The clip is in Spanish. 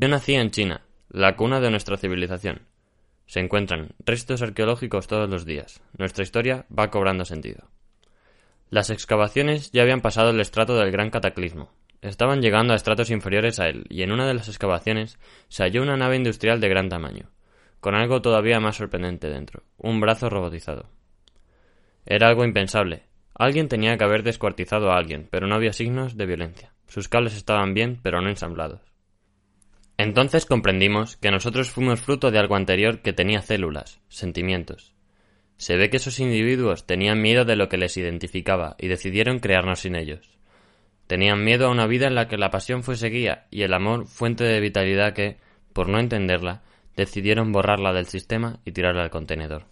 Yo nací en China, la cuna de nuestra civilización. Se encuentran restos arqueológicos todos los días. Nuestra historia va cobrando sentido. Las excavaciones ya habían pasado el estrato del gran cataclismo. Estaban llegando a estratos inferiores a él, y en una de las excavaciones se halló una nave industrial de gran tamaño, con algo todavía más sorprendente dentro, un brazo robotizado. Era algo impensable. Alguien tenía que haber descuartizado a alguien, pero no había signos de violencia. Sus cables estaban bien, pero no ensamblados. Entonces comprendimos que nosotros fuimos fruto de algo anterior que tenía células, sentimientos. Se ve que esos individuos tenían miedo de lo que les identificaba y decidieron crearnos sin ellos. Tenían miedo a una vida en la que la pasión fuese guía y el amor fuente de vitalidad que, por no entenderla, decidieron borrarla del sistema y tirarla al contenedor.